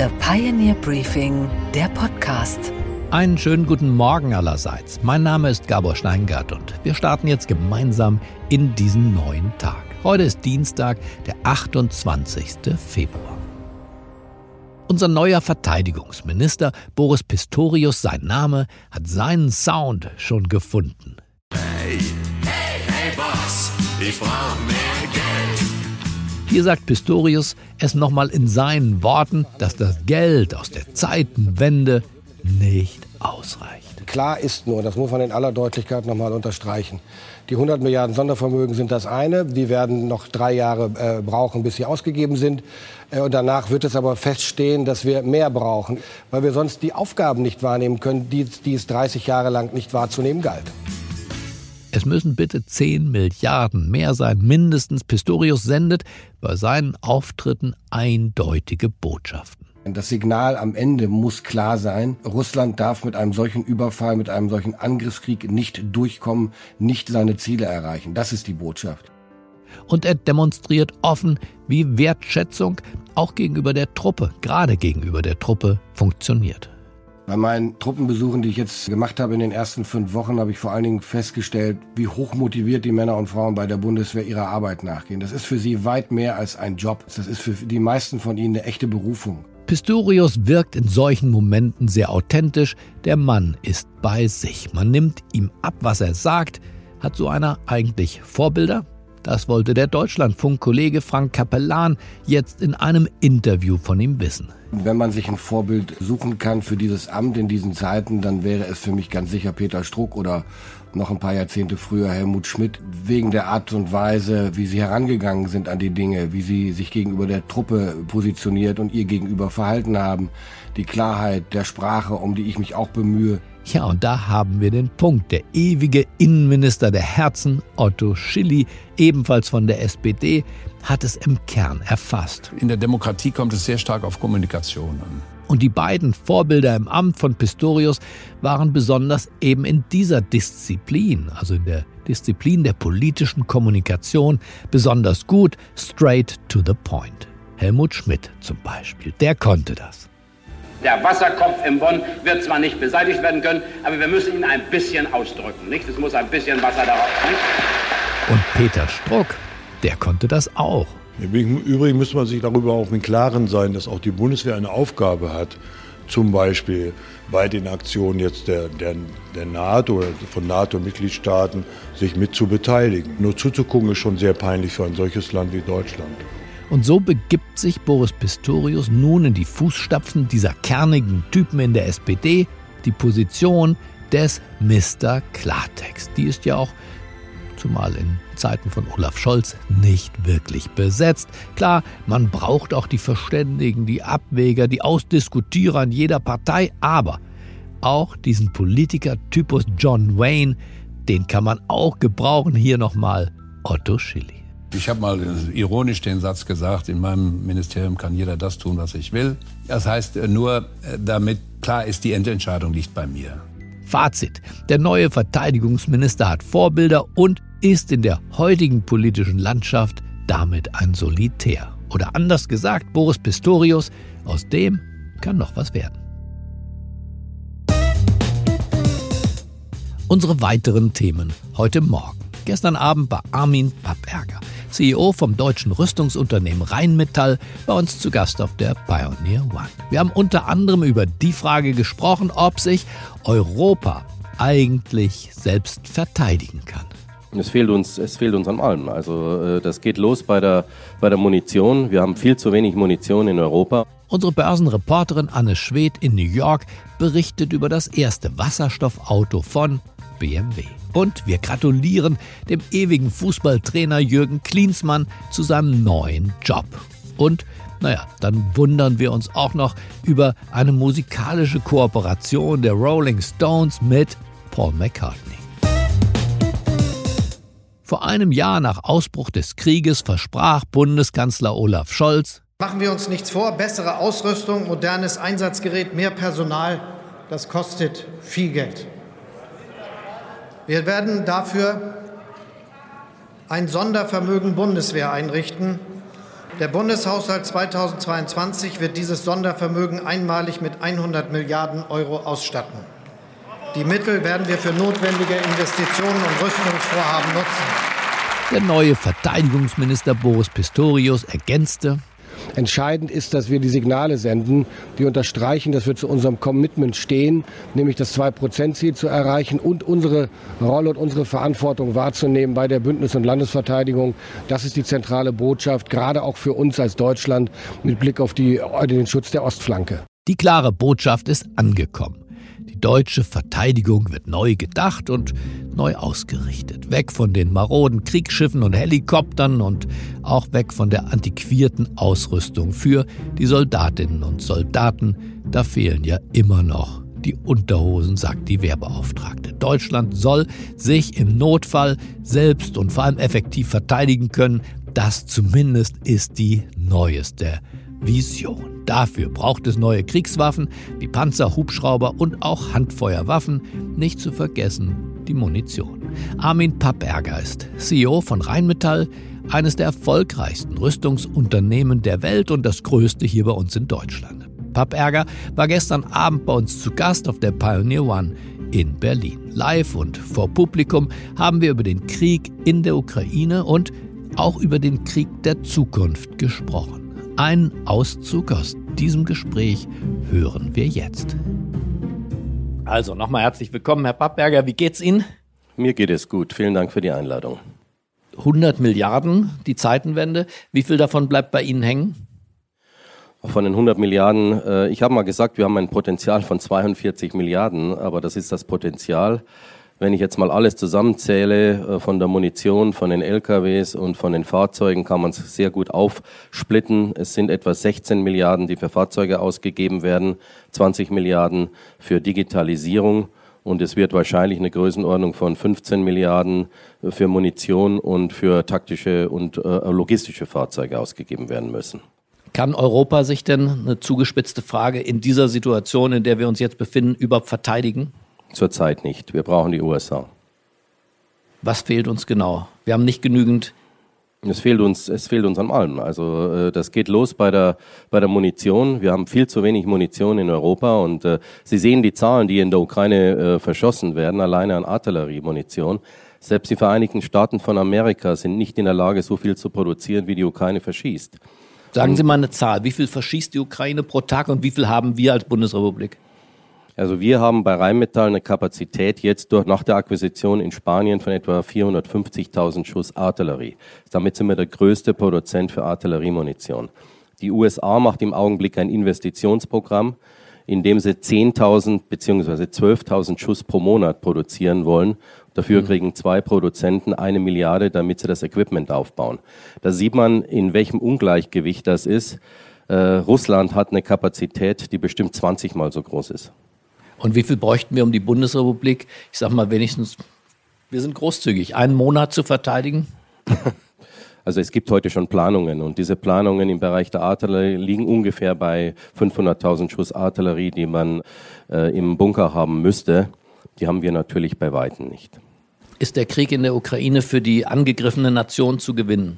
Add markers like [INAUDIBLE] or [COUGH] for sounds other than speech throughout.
The Pioneer Briefing, der Podcast. Einen schönen guten Morgen allerseits. Mein Name ist Gabor Steingart und wir starten jetzt gemeinsam in diesen neuen Tag. Heute ist Dienstag, der 28. Februar. Unser neuer Verteidigungsminister Boris Pistorius, sein Name, hat seinen Sound schon gefunden. Hey, hey, hey Boss, ich brauch mehr. Hier sagt Pistorius es nochmal in seinen Worten, dass das Geld aus der Zeitenwende nicht ausreicht. Klar ist nur, das muss man in aller Deutlichkeit nochmal unterstreichen, die 100 Milliarden Sondervermögen sind das eine. Die werden noch drei Jahre äh, brauchen, bis sie ausgegeben sind. Äh, und danach wird es aber feststehen, dass wir mehr brauchen, weil wir sonst die Aufgaben nicht wahrnehmen können, die, die es 30 Jahre lang nicht wahrzunehmen galt. Es müssen bitte 10 Milliarden mehr sein, mindestens. Pistorius sendet bei seinen Auftritten eindeutige Botschaften. Das Signal am Ende muss klar sein. Russland darf mit einem solchen Überfall, mit einem solchen Angriffskrieg nicht durchkommen, nicht seine Ziele erreichen. Das ist die Botschaft. Und er demonstriert offen, wie Wertschätzung auch gegenüber der Truppe, gerade gegenüber der Truppe, funktioniert. Bei meinen Truppenbesuchen, die ich jetzt gemacht habe in den ersten fünf Wochen, habe ich vor allen Dingen festgestellt, wie hoch motiviert die Männer und Frauen bei der Bundeswehr ihrer Arbeit nachgehen. Das ist für sie weit mehr als ein Job. Das ist für die meisten von ihnen eine echte Berufung. Pistorius wirkt in solchen Momenten sehr authentisch. Der Mann ist bei sich. Man nimmt ihm ab, was er sagt. Hat so einer eigentlich Vorbilder? Das wollte der Deutschlandfunk-Kollege Frank Capellan jetzt in einem Interview von ihm wissen. Wenn man sich ein Vorbild suchen kann für dieses Amt in diesen Zeiten, dann wäre es für mich ganz sicher Peter Struck oder noch ein paar Jahrzehnte früher Helmut Schmidt, wegen der Art und Weise, wie sie herangegangen sind an die Dinge, wie sie sich gegenüber der Truppe positioniert und ihr gegenüber verhalten haben, die Klarheit der Sprache, um die ich mich auch bemühe. Ja, und da haben wir den Punkt. Der ewige Innenminister der Herzen, Otto Schilly, ebenfalls von der SPD, hat es im Kern erfasst. In der Demokratie kommt es sehr stark auf Kommunikation an. Und die beiden Vorbilder im Amt von Pistorius waren besonders eben in dieser Disziplin, also in der Disziplin der politischen Kommunikation, besonders gut, straight to the point. Helmut Schmidt zum Beispiel, der konnte das. Der Wasserkopf im Bonn wird zwar nicht beseitigt werden können, aber wir müssen ihn ein bisschen ausdrücken. Nicht? Es muss ein bisschen Wasser darauf. Nicht? Und Peter Struck, der konnte das auch. Im Übrigen muss man sich darüber auch im Klaren sein, dass auch die Bundeswehr eine Aufgabe hat, zum Beispiel bei den Aktionen jetzt der, der, der NATO oder von NATO-Mitgliedstaaten sich mit zu beteiligen. Nur zuzugucken ist schon sehr peinlich für ein solches Land wie Deutschland. Und so begibt sich Boris Pistorius nun in die Fußstapfen dieser kernigen Typen in der SPD, die Position des Mr. Klartext. Die ist ja auch, zumal in Zeiten von Olaf Scholz, nicht wirklich besetzt. Klar, man braucht auch die Verständigen, die Abwäger, die Ausdiskutierer in jeder Partei, aber auch diesen Politiker-Typus John Wayne, den kann man auch gebrauchen. Hier nochmal Otto Schilly. Ich habe mal ironisch den Satz gesagt, in meinem Ministerium kann jeder das tun, was ich will. Das heißt nur, damit klar ist, die Endentscheidung liegt bei mir. Fazit. Der neue Verteidigungsminister hat Vorbilder und ist in der heutigen politischen Landschaft damit ein Solitär. Oder anders gesagt, Boris Pistorius, aus dem kann noch was werden. Unsere weiteren Themen heute Morgen. Gestern Abend war Armin Papperger, CEO vom deutschen Rüstungsunternehmen Rheinmetall, bei uns zu Gast auf der Pioneer One. Wir haben unter anderem über die Frage gesprochen, ob sich Europa eigentlich selbst verteidigen kann. Es fehlt uns, es fehlt uns an allem. Also äh, das geht los bei der, bei der Munition. Wir haben viel zu wenig Munition in Europa. Unsere Börsenreporterin Anne Schwedt in New York berichtet über das erste Wasserstoffauto von BMW. Und wir gratulieren dem ewigen Fußballtrainer Jürgen Klinsmann zu seinem neuen Job. Und naja, dann wundern wir uns auch noch über eine musikalische Kooperation der Rolling Stones mit Paul McCartney. Vor einem Jahr nach Ausbruch des Krieges versprach Bundeskanzler Olaf Scholz, Machen wir uns nichts vor, bessere Ausrüstung, modernes Einsatzgerät, mehr Personal, das kostet viel Geld. Wir werden dafür ein Sondervermögen Bundeswehr einrichten. Der Bundeshaushalt 2022 wird dieses Sondervermögen einmalig mit 100 Milliarden Euro ausstatten. Die Mittel werden wir für notwendige Investitionen und Rüstungsvorhaben nutzen. Der neue Verteidigungsminister Boris Pistorius ergänzte, Entscheidend ist, dass wir die Signale senden, die unterstreichen, dass wir zu unserem Commitment stehen, nämlich das 2-Prozent-Ziel zu erreichen und unsere Rolle und unsere Verantwortung wahrzunehmen bei der Bündnis- und Landesverteidigung. Das ist die zentrale Botschaft, gerade auch für uns als Deutschland mit Blick auf die, den Schutz der Ostflanke. Die klare Botschaft ist angekommen. Die deutsche Verteidigung wird neu gedacht und neu ausgerichtet. Weg von den maroden Kriegsschiffen und Helikoptern und auch weg von der antiquierten Ausrüstung für die Soldatinnen und Soldaten. Da fehlen ja immer noch die Unterhosen, sagt die Wehrbeauftragte. Deutschland soll sich im Notfall selbst und vor allem effektiv verteidigen können. Das zumindest ist die neueste Vision. Dafür braucht es neue Kriegswaffen wie Panzer, Hubschrauber und auch Handfeuerwaffen, nicht zu vergessen die Munition. Armin Papperger ist CEO von Rheinmetall, eines der erfolgreichsten Rüstungsunternehmen der Welt und das größte hier bei uns in Deutschland. Papperger war gestern Abend bei uns zu Gast auf der Pioneer One in Berlin. Live und vor Publikum haben wir über den Krieg in der Ukraine und auch über den Krieg der Zukunft gesprochen. Einen Auszug aus diesem Gespräch hören wir jetzt. Also nochmal herzlich willkommen, Herr Pappberger. Wie geht's Ihnen? Mir geht es gut. Vielen Dank für die Einladung. 100 Milliarden, die Zeitenwende. Wie viel davon bleibt bei Ihnen hängen? Von den 100 Milliarden, äh, ich habe mal gesagt, wir haben ein Potenzial von 42 Milliarden, aber das ist das Potenzial. Wenn ich jetzt mal alles zusammenzähle, äh, von der Munition, von den LKWs und von den Fahrzeugen, kann man es sehr gut aufsplitten. Es sind etwa 16 Milliarden, die für Fahrzeuge ausgegeben werden, 20 Milliarden für Digitalisierung und es wird wahrscheinlich eine Größenordnung von 15 Milliarden für Munition und für taktische und äh, logistische Fahrzeuge ausgegeben werden müssen. Kann Europa sich denn, eine zugespitzte Frage, in dieser Situation, in der wir uns jetzt befinden, überhaupt verteidigen? Zurzeit nicht. Wir brauchen die USA. Was fehlt uns genau? Wir haben nicht genügend. Es fehlt uns, es fehlt uns an allem. Also äh, das geht los bei der bei der Munition. Wir haben viel zu wenig Munition in Europa und äh, Sie sehen die Zahlen, die in der Ukraine äh, verschossen werden, alleine an Artilleriemunition. Selbst die Vereinigten Staaten von Amerika sind nicht in der Lage, so viel zu produzieren, wie die Ukraine verschießt. Sagen Sie mal eine Zahl. Wie viel verschießt die Ukraine pro Tag und wie viel haben wir als Bundesrepublik? Also wir haben bei Rheinmetall eine Kapazität jetzt durch, nach der Akquisition in Spanien von etwa 450.000 Schuss Artillerie. Damit sind wir der größte Produzent für Artilleriemunition. Die USA macht im Augenblick ein Investitionsprogramm, in dem sie 10.000 bzw. 12.000 Schuss pro Monat produzieren wollen. Dafür kriegen zwei Produzenten eine Milliarde, damit sie das Equipment aufbauen. Da sieht man, in welchem Ungleichgewicht das ist. Äh, Russland hat eine Kapazität, die bestimmt 20 mal so groß ist. Und wie viel bräuchten wir, um die Bundesrepublik, ich sag mal wenigstens, wir sind großzügig, einen Monat zu verteidigen? [LAUGHS] Also es gibt heute schon Planungen und diese Planungen im Bereich der Artillerie liegen ungefähr bei 500.000 Schuss Artillerie, die man äh, im Bunker haben müsste. Die haben wir natürlich bei Weitem nicht. Ist der Krieg in der Ukraine für die angegriffene Nation zu gewinnen?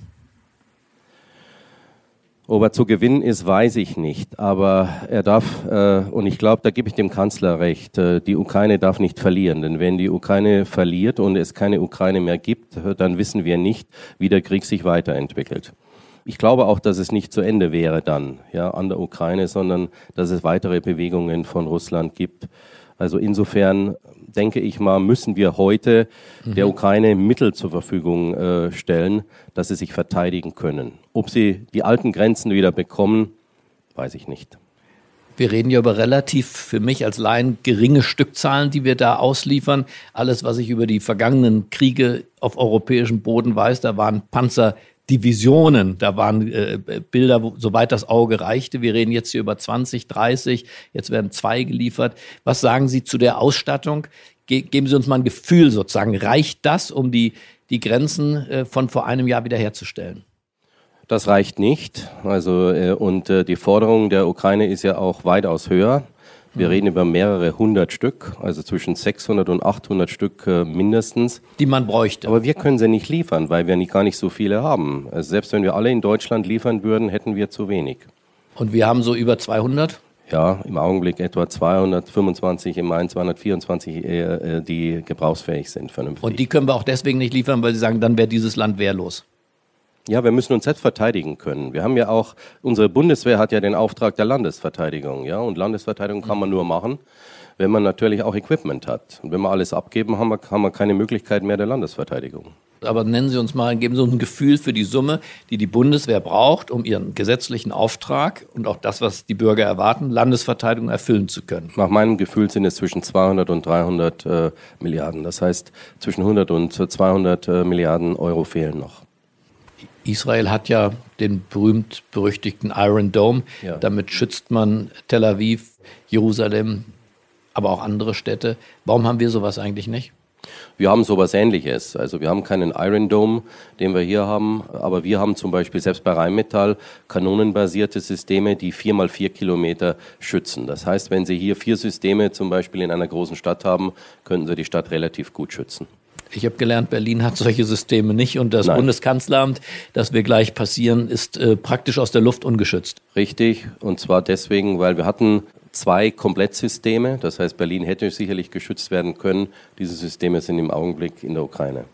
Ob er zu gewinnen ist, weiß ich nicht. Aber er darf, äh, und ich glaube, da gebe ich dem Kanzler recht, äh, die Ukraine darf nicht verlieren. Denn wenn die Ukraine verliert und es keine Ukraine mehr gibt, dann wissen wir nicht, wie der Krieg sich weiterentwickelt. Ich glaube auch, dass es nicht zu Ende wäre dann ja, an der Ukraine, sondern dass es weitere Bewegungen von Russland gibt. Also insofern denke ich mal, müssen wir heute mhm. der Ukraine Mittel zur Verfügung äh, stellen, dass sie sich verteidigen können. Ob sie die alten Grenzen wieder bekommen, weiß ich nicht. Wir reden ja über relativ für mich als Laien geringe Stückzahlen, die wir da ausliefern. Alles, was ich über die vergangenen Kriege auf europäischem Boden weiß, da waren Panzer Divisionen. Da waren äh, Bilder, wo, soweit das Auge reichte. Wir reden jetzt hier über 20, 30. Jetzt werden zwei geliefert. Was sagen Sie zu der Ausstattung? Ge geben Sie uns mal ein Gefühl sozusagen. Reicht das, um die, die Grenzen äh, von vor einem Jahr wiederherzustellen? Das reicht nicht. Also, äh, und äh, die Forderung der Ukraine ist ja auch weitaus höher. Wir reden über mehrere hundert Stück, also zwischen 600 und 800 Stück äh, mindestens. Die man bräuchte. Aber wir können sie nicht liefern, weil wir nicht, gar nicht so viele haben. Also selbst wenn wir alle in Deutschland liefern würden, hätten wir zu wenig. Und wir haben so über 200? Ja, im Augenblick etwa 225, im Main 224, äh, die gebrauchsfähig sind, vernünftig. Und die können wir auch deswegen nicht liefern, weil Sie sagen, dann wäre dieses Land wehrlos. Ja, wir müssen uns selbst verteidigen können. Wir haben ja auch, unsere Bundeswehr hat ja den Auftrag der Landesverteidigung, ja, und Landesverteidigung kann man nur machen, wenn man natürlich auch Equipment hat. Und wenn wir alles abgeben, haben wir, haben wir keine Möglichkeit mehr der Landesverteidigung. Aber nennen Sie uns mal, geben Sie uns ein Gefühl für die Summe, die die Bundeswehr braucht, um ihren gesetzlichen Auftrag und auch das, was die Bürger erwarten, Landesverteidigung erfüllen zu können. Nach meinem Gefühl sind es zwischen 200 und 300 äh, Milliarden. Das heißt, zwischen 100 und 200 äh, Milliarden Euro fehlen noch. Israel hat ja den berühmt-berüchtigten Iron Dome. Ja. Damit schützt man Tel Aviv, Jerusalem, aber auch andere Städte. Warum haben wir sowas eigentlich nicht? Wir haben sowas ähnliches. Also wir haben keinen Iron Dome, den wir hier haben, aber wir haben zum Beispiel selbst bei Rheinmetall kanonenbasierte Systeme, die vier mal vier Kilometer schützen. Das heißt, wenn Sie hier vier Systeme zum Beispiel in einer großen Stadt haben, könnten Sie die Stadt relativ gut schützen. Ich habe gelernt, Berlin hat solche Systeme nicht und das Nein. Bundeskanzleramt, das wir gleich passieren, ist äh, praktisch aus der Luft ungeschützt. Richtig, und zwar deswegen, weil wir hatten zwei Komplettsysteme. Das heißt, Berlin hätte sicherlich geschützt werden können. Diese Systeme sind im Augenblick in der Ukraine.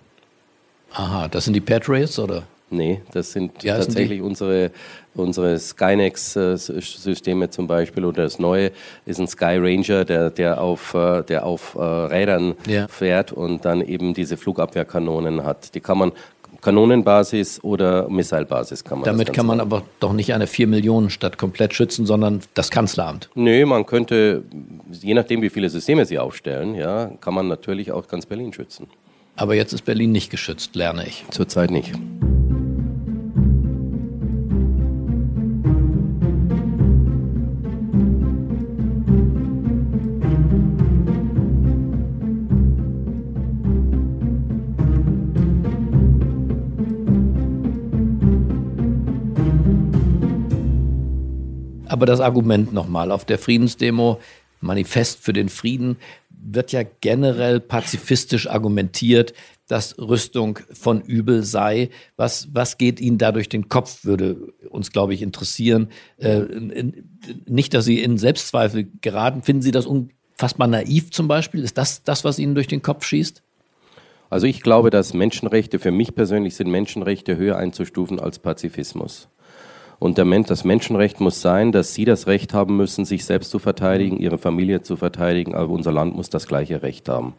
Aha, das sind die Patriots oder? Nee, das sind Ja, das sind tatsächlich unsere, unsere Skynex-Systeme zum Beispiel oder das neue ist ein Sky Ranger, der, der auf, äh, der auf äh, Rädern Ja. fährt und dann eben diese Flugabwehrkanonen hat. Die kann man Kanonenbasis oder Missilbasis kann man Damit kann man aber doch nicht eine 4 Millionen Stadt komplett schützen, sondern das Kanzleramt. Nö, man könnte, je nachdem wie viele Systeme sie aufstellen, ja, kann man natürlich auch ganz Berlin schützen. Aber jetzt ist Berlin nicht geschützt, lerne ich. Zurzeit nicht. Aber das Argument nochmal auf der Friedensdemo, Manifest für den Frieden, wird ja generell pazifistisch argumentiert, dass Rüstung von übel sei. Was, was geht Ihnen da durch den Kopf, würde uns, glaube ich, interessieren. Äh, nicht, dass Sie in Selbstzweifel geraten. Finden Sie das unfassbar naiv zum Beispiel? Ist das das, was Ihnen durch den Kopf schießt? Also ich glaube, dass Menschenrechte, für mich persönlich sind Menschenrechte höher einzustufen als Pazifismus. Und der Men das Menschenrecht muss sein, dass Sie das Recht haben müssen, sich selbst zu verteidigen, Ihre Familie zu verteidigen, aber unser Land muss das gleiche Recht haben.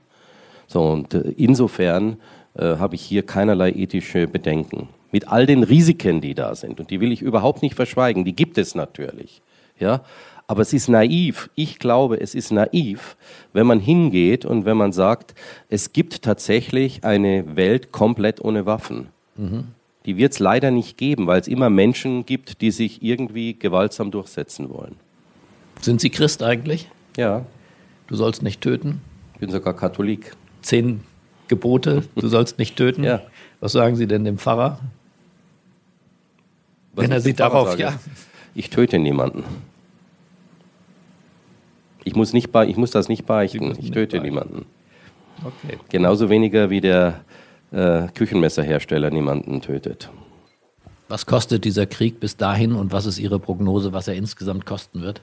So, und äh, insofern äh, habe ich hier keinerlei ethische Bedenken. Mit all den Risiken, die da sind, und die will ich überhaupt nicht verschweigen, die gibt es natürlich. Ja? Aber es ist naiv. Ich glaube, es ist naiv, wenn man hingeht und wenn man sagt, es gibt tatsächlich eine Welt komplett ohne Waffen. Die wird es leider nicht geben, weil es immer Menschen gibt, die sich irgendwie gewaltsam durchsetzen wollen. Sind Sie Christ eigentlich? Ja, Du sollst nicht töten. ich bin sogar Katholik. Zehn Gebote, du [LAUGHS] sollst nicht töten. Ja. Was sagen Sie denn dem Pfarrer? Was Wenn er ich Sie dem Pfarrer darauf, sage, ja. Ich töte niemanden. Ich muss, nicht bei, ich muss das nicht beichten. Ich nicht töte beichten. niemanden. Okay. Genauso weniger wie der äh, Küchenmesserhersteller niemanden tötet. Was kostet dieser Krieg bis dahin und was ist Ihre Prognose, was er insgesamt kosten wird?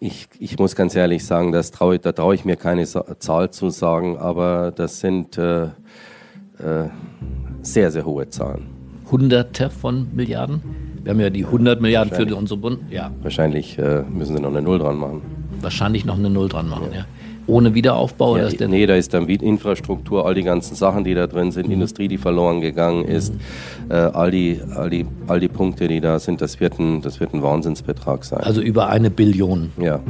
Ich, ich muss ganz ehrlich sagen, das trau, da traue ich mir keine Zahl zu sagen, aber das sind äh, äh, sehr, sehr hohe Zahlen. Hunderte von Milliarden? Wir haben ja die 100 Milliarden für unsere Bund. Ja, Wahrscheinlich äh, müssen sie noch eine Null dran machen. wahrscheinlich noch eine Null dran machen. Ja. Ohne Wiederaufbau? oder Ja, ist der, nee, da ist dann Infrastruktur, all die ganzen Sachen, die da drin sind, Mhm. Industrie, die verloren gegangen ist, äh, all, die, all, die, all die Punkte, die da sind, das wird ein, das wird ein Wahnsinnsbetrag sein. Also über eine Billion. ja.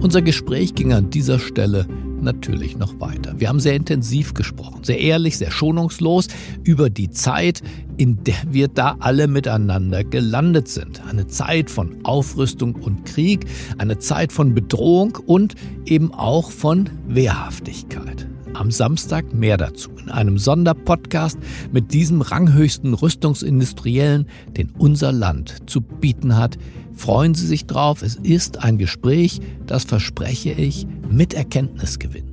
Unser Gespräch ging an dieser Stelle natürlich noch weiter. Wir haben sehr intensiv gesprochen, sehr ehrlich, sehr schonungslos über die Zeit, in der wir da alle miteinander gelandet sind. Eine Zeit von Aufrüstung und Krieg, eine Zeit von Bedrohung und eben auch von Wehrhaftigkeit. Am Samstag mehr dazu in einem Sonderpodcast mit diesem ranghöchsten Rüstungsindustriellen, den unser Land zu bieten hat. Freuen Sie sich drauf, es ist ein Gespräch, das verspreche ich, mit Erkenntnisgewinn.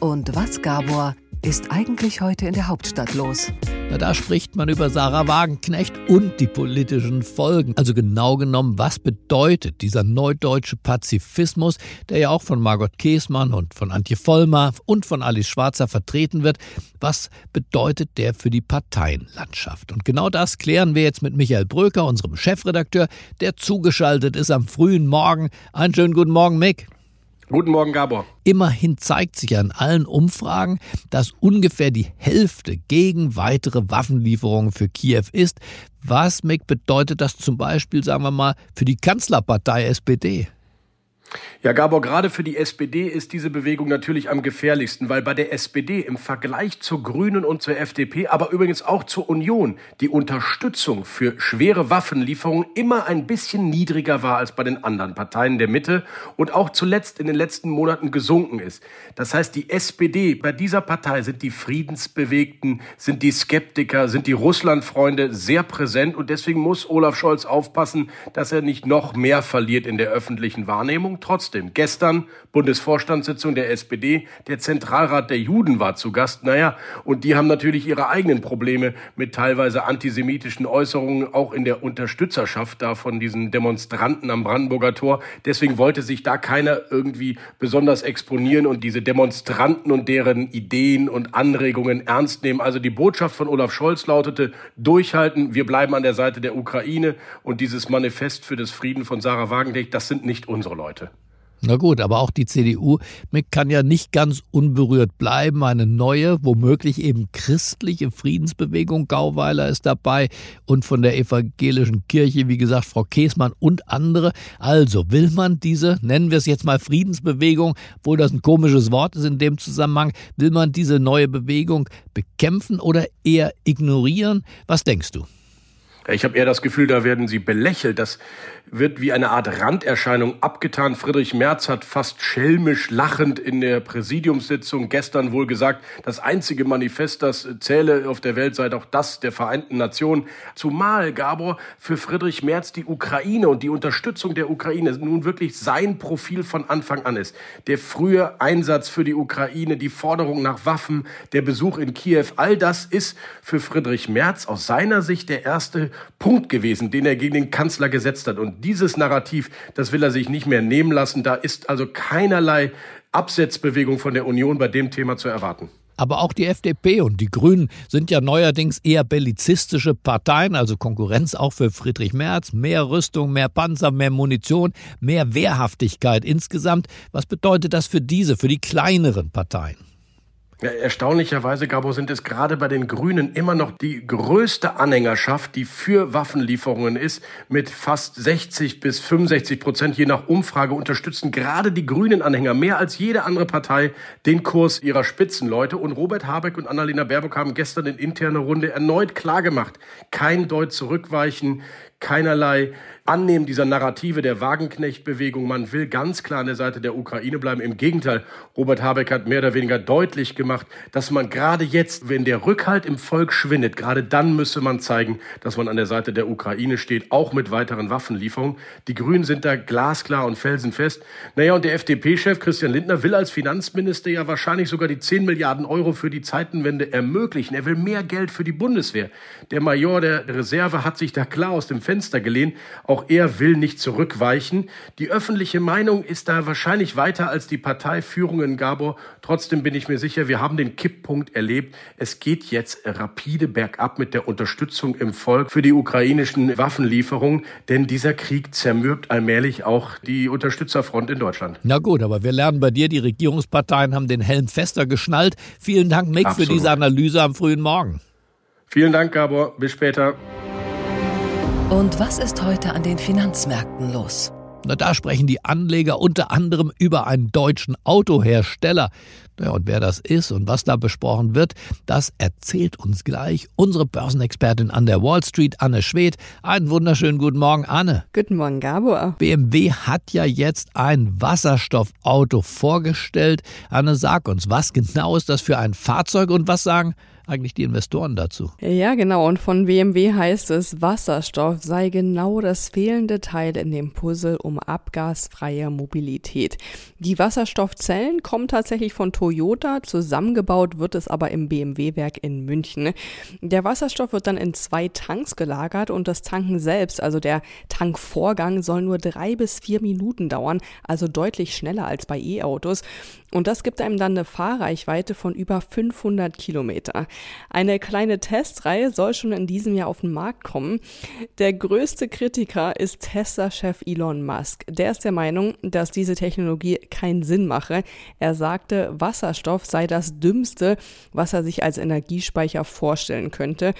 Und was, Gabor, ist eigentlich heute in der Hauptstadt los? Na, da spricht man über Sarah Wagenknecht und die politischen Folgen. Also genau genommen, was bedeutet dieser neudeutsche Pazifismus, der ja auch von Margot Käßmann und von Antje Vollmer und von Alice Schwarzer vertreten wird. Was bedeutet der für die Parteienlandschaft? Und genau das klären wir jetzt mit Michael Bröker, unserem Chefredakteur, der zugeschaltet ist am frühen Morgen. Einen schönen guten Morgen, Mick. Guten Morgen, Gabor. Immerhin zeigt sich an allen Umfragen, dass ungefähr die Hälfte gegen weitere Waffenlieferungen für Kiew ist. Was Mick, bedeutet das zum Beispiel, sagen wir mal, für die Kanzlerpartei SPD? Ja, Gabor, gerade für die SPD ist diese Bewegung natürlich am gefährlichsten, weil bei der SPD im Vergleich zur Grünen und zur FDP, aber übrigens auch zur Union, die Unterstützung für schwere Waffenlieferungen immer ein bisschen niedriger war als bei den anderen Parteien der Mitte und auch zuletzt in den letzten Monaten gesunken ist. Das heißt, die SPD, bei dieser Partei sind die Friedensbewegten, sind die Skeptiker, sind die Russlandfreunde sehr präsent und deswegen muss Olaf Scholz aufpassen, dass er nicht noch mehr verliert in der öffentlichen Wahrnehmung. Trotzdem, gestern Bundesvorstandssitzung der SPD, der Zentralrat der Juden war zu Gast. Naja, und die haben natürlich ihre eigenen Probleme mit teilweise antisemitischen Äußerungen, auch in der Unterstützerschaft da von diesen Demonstranten am Brandenburger Tor. Deswegen wollte sich da keiner irgendwie besonders exponieren und diese Demonstranten und deren Ideen und Anregungen ernst nehmen. Also die Botschaft von Olaf Scholz lautete, durchhalten, wir bleiben an der Seite der Ukraine und dieses Manifest für das Frieden von Sarah Wagenknecht, das sind nicht unsere Leute. Na gut, aber auch die CDU kann ja nicht ganz unberührt bleiben. Eine neue, womöglich eben christliche Friedensbewegung, Gauweiler ist dabei und von der evangelischen Kirche, wie gesagt, Frau Käßmann und andere. Also will man diese, nennen wir es jetzt mal Friedensbewegung, obwohl das ein komisches Wort ist in dem Zusammenhang, will man diese neue Bewegung bekämpfen oder eher ignorieren? Was denkst du? Ich habe eher das Gefühl, da werden sie belächelt. Das wird wie eine Art Randerscheinung abgetan. Friedrich Merz hat fast schelmisch lachend in der Präsidiumssitzung gestern wohl gesagt, das einzige Manifest, das zähle auf der Welt, sei doch das der Vereinten Nationen. Zumal, Gabor, für Friedrich Merz die Ukraine und die Unterstützung der Ukraine nun wirklich sein Profil von Anfang an ist. Der frühe Einsatz für die Ukraine, die Forderung nach Waffen, der Besuch in Kiew, all das ist für Friedrich Merz aus seiner Sicht der erste Punkt gewesen, den er gegen den Kanzler gesetzt hat. Und dieses Narrativ, das will er sich nicht mehr nehmen lassen. Da ist also keinerlei Absetzbewegung von der Union bei dem Thema zu erwarten. Aber auch die FDP und die Grünen sind ja neuerdings eher bellizistische Parteien, also Konkurrenz auch für Friedrich Merz. Mehr Rüstung, mehr Panzer, mehr Munition, mehr Wehrhaftigkeit insgesamt. Was bedeutet das für diese, für die kleineren Parteien? Ja, erstaunlicherweise, Gabo, sind es gerade bei den Grünen immer noch die größte Anhängerschaft, die für Waffenlieferungen ist, mit fast 60 bis 65 Prozent je nach Umfrage unterstützen gerade die grünen Anhänger mehr als jede andere Partei den Kurs ihrer Spitzenleute. Und Robert Habeck und Annalena Baerbock haben gestern in interner Runde erneut klargemacht, kein Deut zurückweichen, keinerlei Annehmen dieser Narrative der Wagenknecht-Bewegung. Man will ganz klar an der Seite der Ukraine bleiben. Im Gegenteil, Robert Habeck hat mehr oder weniger deutlich gemacht, dass man gerade jetzt, wenn der Rückhalt im Volk schwindet, gerade dann müsse man zeigen, dass man an der Seite der Ukraine steht, auch mit weiteren Waffenlieferungen. Die Grünen sind da glasklar und felsenfest. Naja, und der FDP-Chef Christian Lindner will als Finanzminister ja wahrscheinlich sogar die 10 Milliarden Euro für die Zeitenwende ermöglichen. Er will mehr Geld für die Bundeswehr. Der Major der Reserve hat sich da klar aus dem Fenster gelehnt. Auch er will nicht zurückweichen. Die öffentliche Meinung ist da wahrscheinlich weiter als die Parteiführung in Gabor. Trotzdem bin ich mir sicher, wir haben den Kipppunkt erlebt. Es geht jetzt rapide bergab mit der Unterstützung im Volk für die ukrainischen Waffenlieferungen, denn dieser Krieg zermürbt allmählich auch die Unterstützerfront in Deutschland. Na gut, aber wir lernen bei dir, die Regierungsparteien haben den Helm fester geschnallt. Vielen Dank, Mick, Absolut. für diese Analyse am frühen Morgen. Vielen Dank, Gabor. Bis später. Und was ist heute an den Finanzmärkten los? Na, da sprechen die Anleger unter anderem über einen deutschen Autohersteller. Ja, und wer das ist und was da besprochen wird, das erzählt uns gleich unsere Börsenexpertin an der Wall Street, Anne Schwedt. Einen wunderschönen guten Morgen, Anne. Guten Morgen, Gabor. BMW hat ja jetzt ein Wasserstoffauto vorgestellt. Anne, sag uns, was genau ist das für ein Fahrzeug und was sagen eigentlich die Investoren dazu? Ja, genau. Und von BMW heißt es, Wasserstoff sei genau das fehlende Teil in dem Puzzle um abgasfreie Mobilität. Die Wasserstoffzellen kommen tatsächlich von Toyota, zusammengebaut wird es aber im BMW-Werk in München. Der Wasserstoff wird dann in zwei Tanks gelagert und das Tanken selbst, also der Tankvorgang, soll nur drei bis vier Minuten dauern, also deutlich schneller als bei E-Autos. Und das gibt einem dann eine Fahrreichweite von über 500 Kilometer. Eine kleine Testreihe soll schon in diesem Jahr auf den Markt kommen. Der größte Kritiker ist Tesla-Chef Elon Musk. Der ist der Meinung, dass diese Technologie keinen Sinn mache. Er sagte, Wasserstoff sei das Dümmste, was er sich als Energiespeicher vorstellen könnte.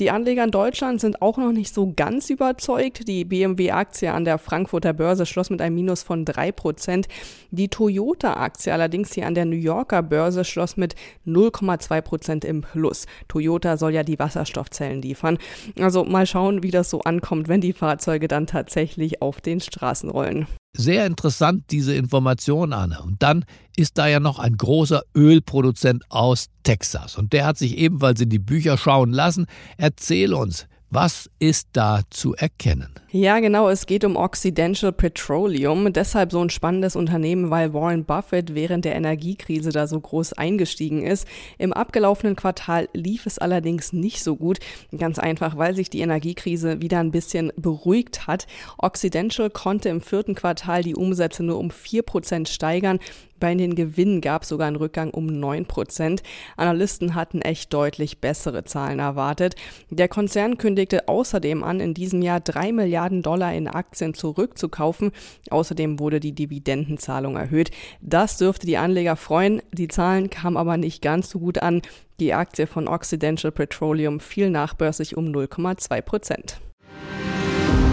Die Anleger in Deutschland sind auch noch nicht so ganz überzeugt. Die BMW-Aktie an der Frankfurter Börse schloss mit einem Minus von 3%. Die Toyota-Aktie allerdings hier an der New Yorker Börse schloss mit 0,2% im Plus. Toyota soll ja die Wasserstoffzellen liefern. Also mal schauen, wie das so ankommt, wenn die Fahrzeuge dann tatsächlich auf den Straßen rollen. Sehr interessant, diese Information, Anne. Und dann ist da ja noch ein großer Ölproduzent aus Texas. Und der hat sich ebenfalls in die Bücher schauen lassen. Erzähl uns, was ist da zu erkennen? Ja, genau, es geht um Occidental Petroleum. Deshalb so ein spannendes Unternehmen, weil Warren Buffett während der Energiekrise da so groß eingestiegen ist. Im abgelaufenen Quartal lief es allerdings nicht so gut. Ganz einfach, weil sich die Energiekrise wieder ein bisschen beruhigt hat. Occidental konnte im vierten Quartal die Umsätze nur um vier Prozent steigern. Bei den Gewinnen gab es sogar einen Rückgang um 9 Prozent. Analysten hatten echt deutlich bessere Zahlen erwartet. Der Konzern kündigte außerdem an, in diesem Jahr 3 Milliarden Dollar in Aktien zurückzukaufen. Außerdem wurde die Dividendenzahlung erhöht. Das dürfte die Anleger freuen. Die Zahlen kamen aber nicht ganz so gut an. Die Aktie von Occidental Petroleum fiel nachbörslich um 0,2 Prozent.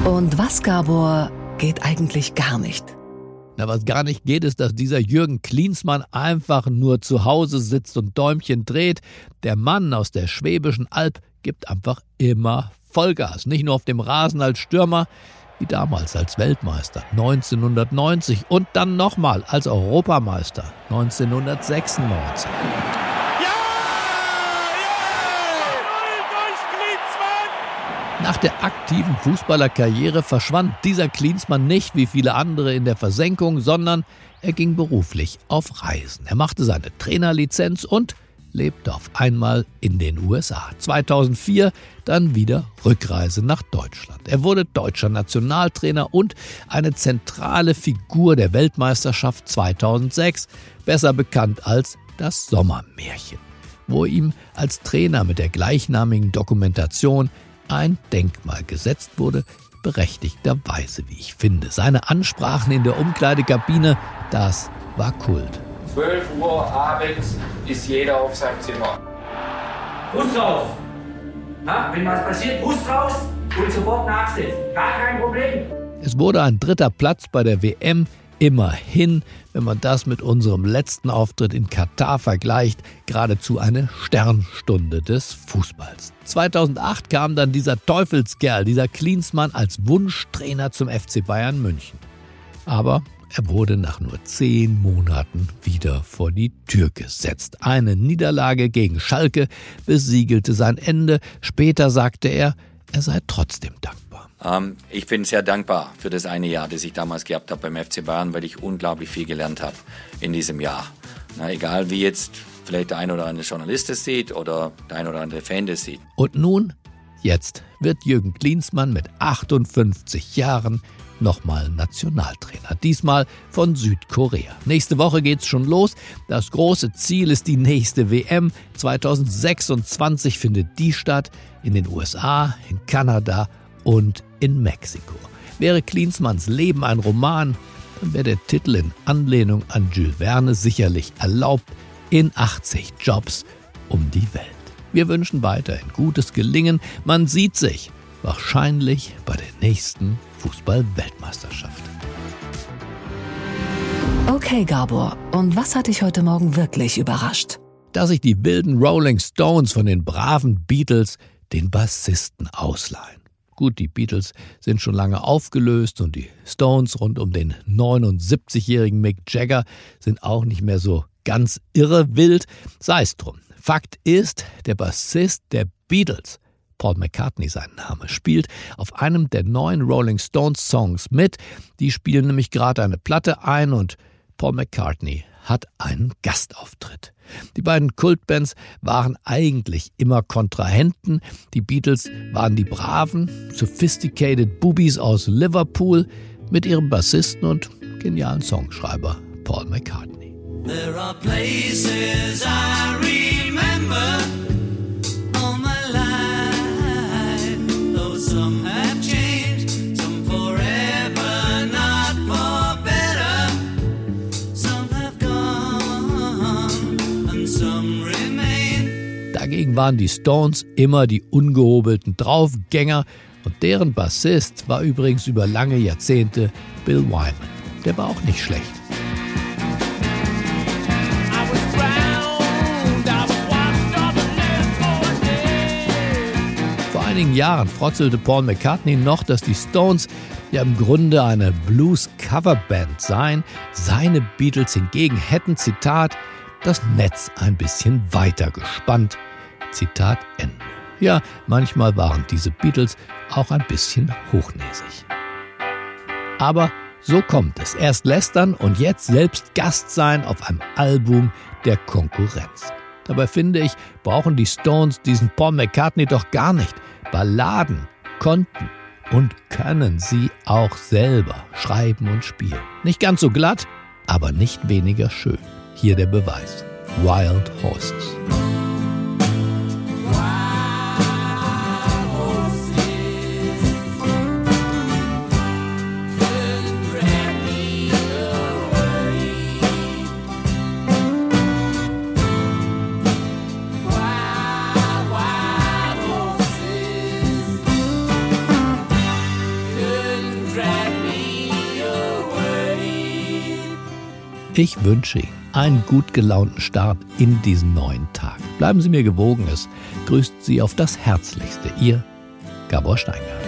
Und was, Gabor, geht eigentlich gar nicht? Na, was gar nicht geht, ist, dass dieser Jürgen Klinsmann einfach nur zu Hause sitzt und Däumchen dreht. Der Mann aus der Schwäbischen Alb gibt einfach immer Vollgas. Nicht nur auf dem Rasen als Stürmer, wie damals als Weltmeister 1990 und dann nochmal als Europameister 1996. Nach der aktiven Fußballerkarriere verschwand dieser Klinsmann nicht wie viele andere in der Versenkung, sondern er ging beruflich auf Reisen. Er machte seine Trainerlizenz und lebte auf einmal in den USA. 2004 dann wieder Rückreise nach Deutschland. Er wurde deutscher Nationaltrainer und eine zentrale Figur der Weltmeisterschaft 2006, besser bekannt als das Sommermärchen, wo ihm als Trainer mit der gleichnamigen Dokumentation ein Denkmal gesetzt wurde, berechtigterweise, wie ich finde. Seine Ansprachen in der Umkleidekabine, das war Kult. 12 Uhr abends ist jeder auf seinem Zimmer. Bus raus! Na, wenn was passiert, Bus raus und sofort nachsetzen. Gar kein Problem. Es wurde ein dritter Platz bei der WM Immerhin, wenn man das mit unserem letzten Auftritt in Katar vergleicht, geradezu eine Sternstunde des Fußballs. 2008 kam dann dieser Teufelskerl, dieser Klinsmann als Wunschtrainer zum FC Bayern München. Aber er wurde nach nur zehn Monaten wieder vor die Tür gesetzt. Eine Niederlage gegen Schalke besiegelte sein Ende. Später sagte er, er sei trotzdem dankbar. Ähm, ich bin sehr dankbar für das eine Jahr, das ich damals gehabt habe beim FC Bayern, weil ich unglaublich viel gelernt habe in diesem Jahr. Na, egal wie jetzt vielleicht der ein oder andere Journalist es sieht oder der ein oder andere Fan das sieht. Und nun, jetzt wird Jürgen Klinsmann mit 58 Jahren nochmal Nationaltrainer. Diesmal von Südkorea. Nächste Woche geht's schon los. Das große Ziel ist die nächste WM. 2026 findet die statt in den USA, in Kanada und in Mexiko. Wäre Klinsmanns Leben ein Roman, dann wäre der Titel in Anlehnung an Jules Verne sicherlich erlaubt in 80 Jobs um die Welt. Wir wünschen weiterhin gutes Gelingen. Man sieht sich wahrscheinlich bei der nächsten Fußball-Weltmeisterschaft. Okay, Gabor, und was hat dich heute Morgen wirklich überrascht? Dass sich die wilden Rolling Stones von den braven Beatles den Bassisten ausleihen. Gut, die Beatles sind schon lange aufgelöst und die Stones rund um den 79-jährigen Mick Jagger sind auch nicht mehr so ganz irre wild. Sei es drum. Fakt ist, der Bassist der Beatles, Paul McCartney sein Name, spielt auf einem der neuen Rolling Stones Songs mit. Die spielen nämlich gerade eine Platte ein und Paul McCartney hat einen Gastauftritt. Die beiden Kultbands waren eigentlich immer Kontrahenten. Die Beatles waren die braven, sophisticated Boobies aus Liverpool mit ihrem Bassisten und genialen Songschreiber Paul McCartney. There are places I remember. Waren die Stones immer die ungehobelten Draufgänger und deren Bassist war übrigens über lange Jahrzehnte Bill Wyman. Der war auch nicht schlecht. Vor einigen Jahren frotzelte Paul McCartney noch, dass die Stones ja im Grunde eine Blues-Coverband seien. Seine Beatles hingegen hätten, Zitat, das Netz ein bisschen weiter gespannt. Zitat Ende. Ja, manchmal waren diese Beatles auch ein bisschen hochnäsig. Aber so kommt es. Erst lästern und jetzt selbst Gast sein auf einem Album der Konkurrenz. Dabei finde ich, brauchen die Stones diesen Paul McCartney doch gar nicht. Balladen konnten und können sie auch selber schreiben und spielen. Nicht ganz so glatt, aber nicht weniger schön. Hier der Beweis. Wild Horses. Ich wünsche Ihnen einen gut gelaunten Start in diesen neuen Tag. Bleiben Sie mir gewogen, es grüßt Sie auf das Herzlichste. Ihr Gabor Steingart.